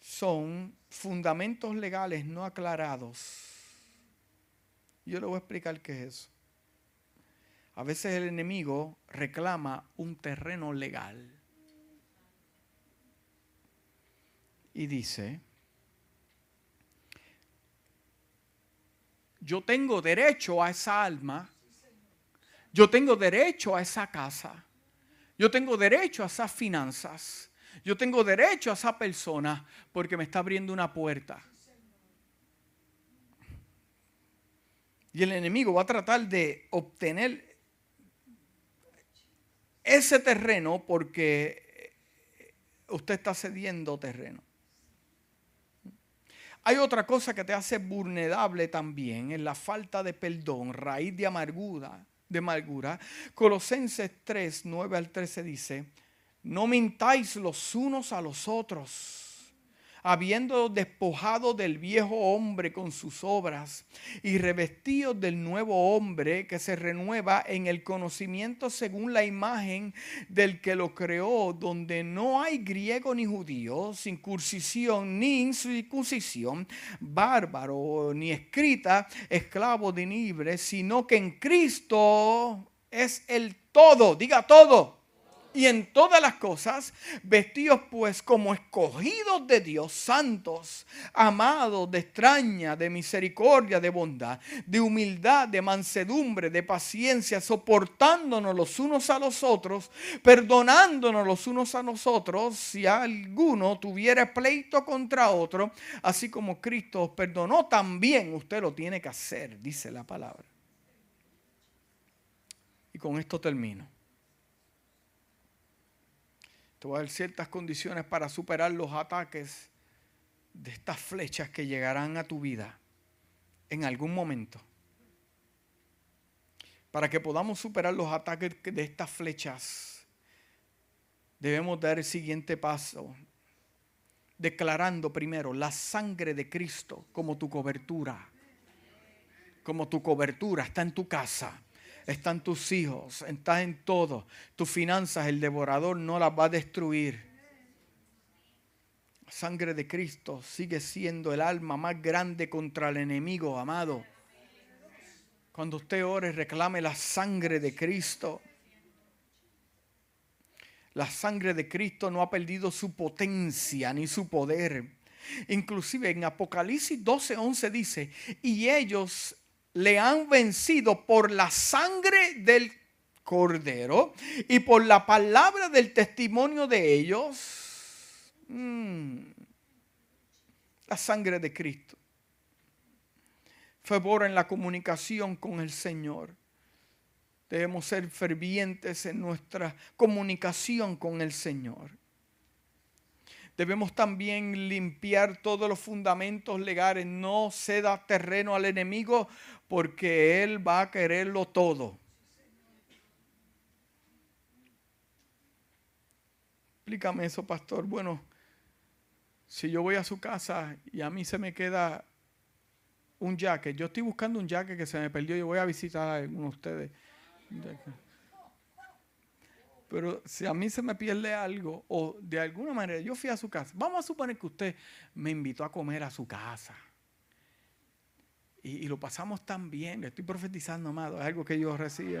[SPEAKER 1] son fundamentos legales no aclarados. Yo le voy a explicar qué es eso. A veces el enemigo reclama un terreno legal. Y dice, yo tengo derecho a esa alma, yo tengo derecho a esa casa, yo tengo derecho a esas finanzas, yo tengo derecho a esa persona porque me está abriendo una puerta. Y el enemigo va a tratar de obtener ese terreno porque usted está cediendo terreno. Hay otra cosa que te hace vulnerable también, en la falta de perdón, raíz de amargura, de amargura. Colosenses 3, 9 al 13 dice, no mintáis los unos a los otros habiendo despojado del viejo hombre con sus obras y revestidos del nuevo hombre que se renueva en el conocimiento según la imagen del que lo creó, donde no hay griego ni judío, circuncisión ni incircuncisión, bárbaro ni escrita, esclavo ni libre, sino que en Cristo es el todo, diga todo y en todas las cosas, vestidos pues como escogidos de Dios, santos, amados, de extraña, de misericordia, de bondad, de humildad, de mansedumbre, de paciencia, soportándonos los unos a los otros, perdonándonos los unos a nosotros, si alguno tuviera pleito contra otro, así como Cristo os perdonó, también usted lo tiene que hacer, dice la palabra. Y con esto termino. Te voy a dar ciertas condiciones para superar los ataques de estas flechas que llegarán a tu vida en algún momento. Para que podamos superar los ataques de estas flechas, debemos dar el siguiente paso, declarando primero la sangre de Cristo como tu cobertura, como tu cobertura está en tu casa están tus hijos, estás en todo. Tus finanzas, el devorador no las va a destruir. La sangre de Cristo sigue siendo el alma más grande contra el enemigo, amado. Cuando usted ore, reclame la sangre de Cristo. La sangre de Cristo no ha perdido su potencia ni su poder. Inclusive en Apocalipsis 12:11 dice, y ellos le han vencido por la sangre del cordero y por la palabra del testimonio de ellos. Mm, la sangre de Cristo. Favor en la comunicación con el Señor. Debemos ser fervientes en nuestra comunicación con el Señor. Debemos también limpiar todos los fundamentos legales. No ceda terreno al enemigo porque Él va a quererlo todo. Explícame eso, pastor. Bueno, si yo voy a su casa y a mí se me queda un jacket, yo estoy buscando un jacket que se me perdió, yo voy a visitar a alguno de ustedes. Pero si a mí se me pierde algo, o de alguna manera yo fui a su casa, vamos a suponer que usted me invitó a comer a su casa. Y, lo pasamos tan bien, estoy profetizando, amado, es algo que yo recibí.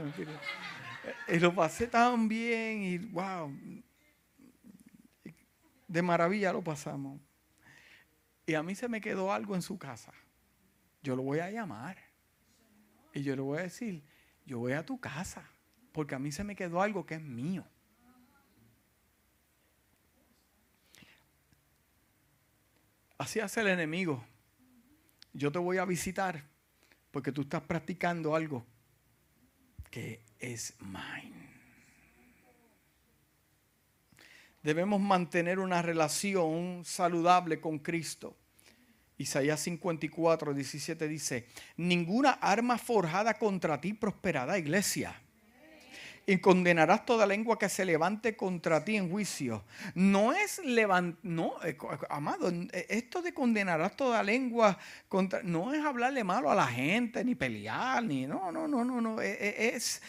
[SPEAKER 1] Y lo pasé tan bien y wow, de maravilla lo pasamos. Y a mí se me quedó algo en su casa. Yo lo voy a llamar. Y yo le voy a decir, yo voy a tu casa porque a mí se me quedó algo que es mío. Así hace el enemigo. Yo te voy a visitar porque tú estás practicando algo que es mine. Debemos mantener una relación saludable con Cristo. Isaías 54, 17 dice, ninguna arma forjada contra ti prosperará, iglesia y condenarás toda lengua que se levante contra ti en juicio. No es levantar, no, eh, amado, eh, esto de condenarás toda lengua contra, no es hablarle malo a la gente, ni pelear, ni, no, no, no, no, no, eh, es,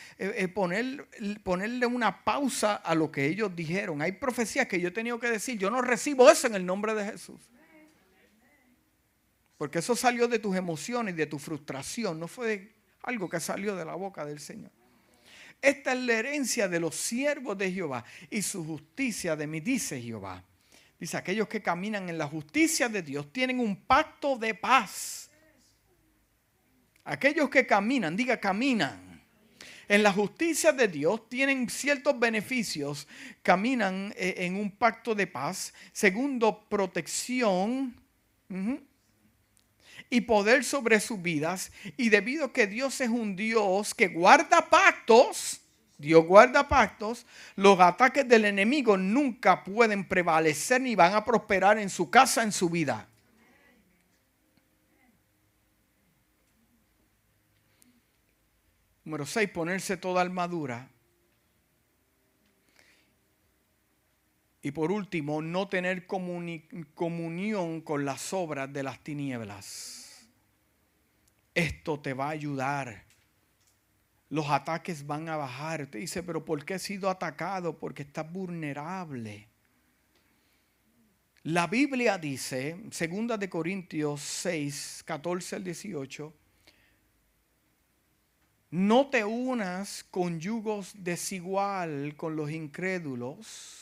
[SPEAKER 1] poner, ponerle una pausa a lo que ellos dijeron. Hay profecías que yo he tenido que decir, yo no recibo eso en el nombre de Jesús. Porque eso salió de tus emociones, de tu frustración, no fue algo que salió de la boca del Señor. Esta es la herencia de los siervos de Jehová y su justicia de mí, dice Jehová. Dice, aquellos que caminan en la justicia de Dios tienen un pacto de paz. Aquellos que caminan, diga caminan. En la justicia de Dios tienen ciertos beneficios, caminan eh, en un pacto de paz. Segundo, protección y poder sobre sus vidas. Y debido a que Dios es un Dios que guarda pactos, Dios guarda pactos, los ataques del enemigo nunca pueden prevalecer ni van a prosperar en su casa, en su vida. Número 6, ponerse toda armadura. Y por último, no tener comunión con las obras de las tinieblas. Esto te va a ayudar. Los ataques van a bajar. Te dice, pero ¿por qué he sido atacado? Porque estás vulnerable. La Biblia dice, segunda de Corintios 6, 14 al 18, no te unas con yugos desigual con los incrédulos,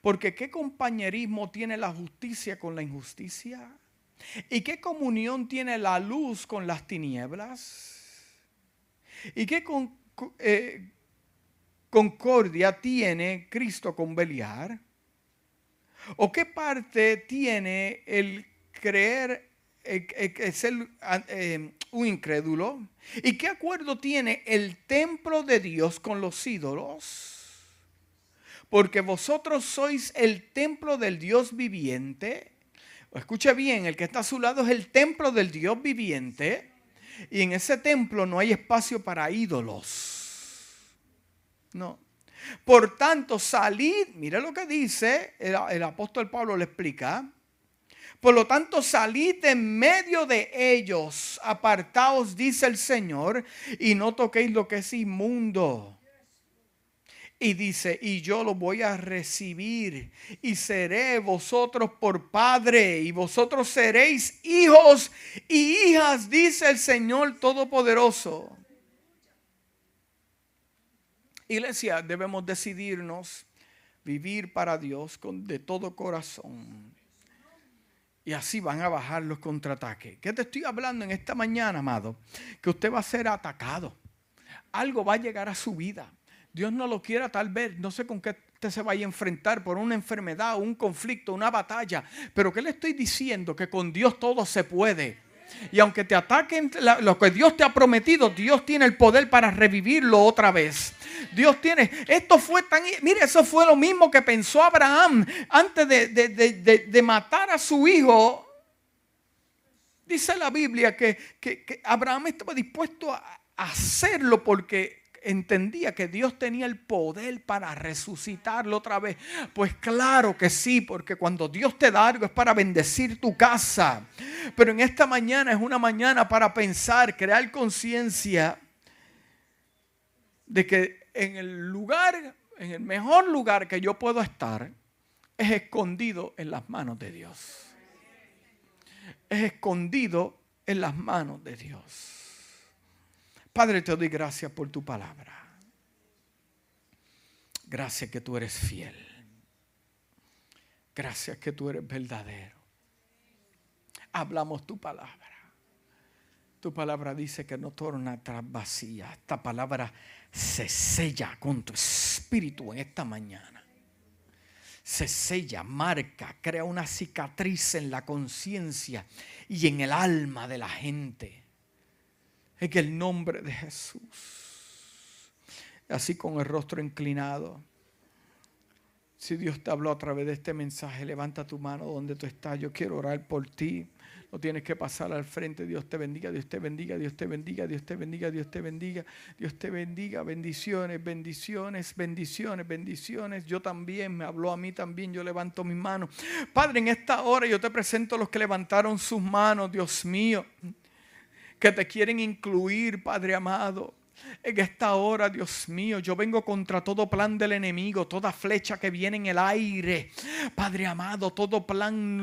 [SPEAKER 1] porque ¿qué compañerismo tiene la justicia con la injusticia? ¿Y qué comunión tiene la luz con las tinieblas? ¿Y qué eh, concordia tiene Cristo con Beliar? ¿O qué parte tiene el creer eh, eh, ser un incrédulo? ¿Y qué acuerdo tiene el templo de Dios con los ídolos? Porque vosotros sois el templo del Dios viviente Escuche bien, el que está a su lado es el templo del Dios viviente y en ese templo no hay espacio para ídolos. No. Por tanto, salid, mire lo que dice, el, el apóstol Pablo le explica. Por lo tanto, salid en medio de ellos, apartaos, dice el Señor, y no toquéis lo que es inmundo y dice, y yo lo voy a recibir y seré vosotros por padre y vosotros seréis hijos y hijas, dice el Señor Todopoderoso. Iglesia, debemos decidirnos vivir para Dios con, de todo corazón. Y así van a bajar los contraataques. ¿Qué te estoy hablando en esta mañana, amado? Que usted va a ser atacado. Algo va a llegar a su vida Dios no lo quiera tal vez, no sé con qué usted se vaya a enfrentar por una enfermedad, un conflicto, una batalla, pero ¿qué le estoy diciendo? Que con Dios todo se puede. Y aunque te ataquen lo que Dios te ha prometido, Dios tiene el poder para revivirlo otra vez. Dios tiene, esto fue tan, mire, eso fue lo mismo que pensó Abraham antes de, matar a su hijo. Dice la Biblia que, Abraham estaba dispuesto a hacerlo porque entendía que Dios tenía el poder para resucitarlo otra vez. Pues claro que sí, porque cuando Dios te da algo es para bendecir tu casa. Pero en esta mañana es una mañana para pensar, crear conciencia de que en el lugar, en el mejor lugar que yo puedo estar, es escondido en las manos de Dios. Es escondido en las manos de Dios. Padre, te doy gracias por tu palabra. Gracias que tú eres fiel. Gracias que tú eres verdadero. Hablamos tu palabra. Tu palabra dice que no torna atrás vacía. Esta palabra se sella con tu espíritu en esta mañana. Se sella, marca, crea una cicatriz en la conciencia y en el alma de la gente. En el nombre de Jesús. Así con el rostro inclinado. Si Dios te habló a través de este mensaje, levanta tu mano donde tú estás. Yo quiero orar por ti. No tienes que pasar al frente. Dios te bendiga, Dios te bendiga, Dios te bendiga, Dios te bendiga, Dios te bendiga, Dios te bendiga. Bendiciones, bendiciones, bendiciones, bendiciones. Yo también, me habló a mí también, yo levanto mis manos. Padre, en esta hora yo te presento a los que levantaron sus manos, Dios mío, que te quieren incluir, Padre amado. En esta hora, Dios mío, yo vengo contra todo plan del enemigo, toda flecha que viene en el aire. Padre amado, todo plan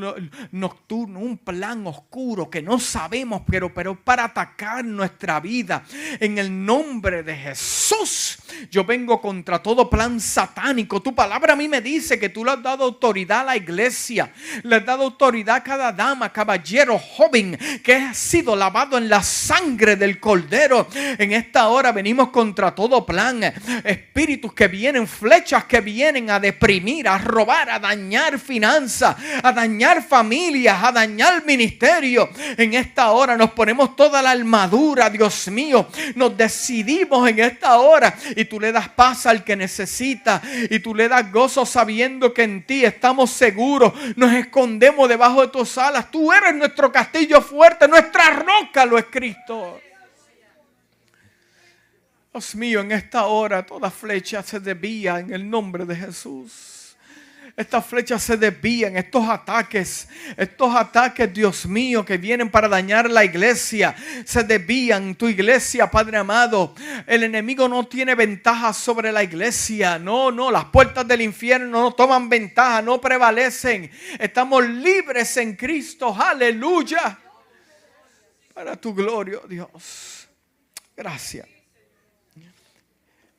[SPEAKER 1] nocturno, un plan oscuro que no sabemos, pero, pero para atacar nuestra vida. En el nombre de Jesús, yo vengo contra todo plan satánico. Tu palabra a mí me dice que tú le has dado autoridad a la iglesia. Le has dado autoridad a cada dama, caballero, joven que ha sido lavado en la sangre del cordero. En esta hora venimos contra todo plan. Espíritus que vienen, flechas que vienen a deprimir, a robar, a dañar finanzas, a dañar familias, a dañar ministerio. En esta hora nos ponemos toda la armadura, Dios mío. Nos decidimos en esta hora y tú le das paz al que necesita y tú le das gozo sabiendo que en ti estamos seguros. Nos escondemos debajo de tus alas. Tú eres nuestro castillo fuerte, nuestra roca lo es Cristo. Dios mío, en esta hora toda flecha se desvía en el nombre de Jesús. Estas flechas se desvían, estos ataques, estos ataques, Dios mío, que vienen para dañar la iglesia, se desvían. Tu iglesia, Padre amado, el enemigo no tiene ventaja sobre la iglesia. No, no, las puertas del infierno no toman ventaja, no prevalecen. Estamos libres en Cristo, aleluya. Para tu gloria, Dios. Gracias.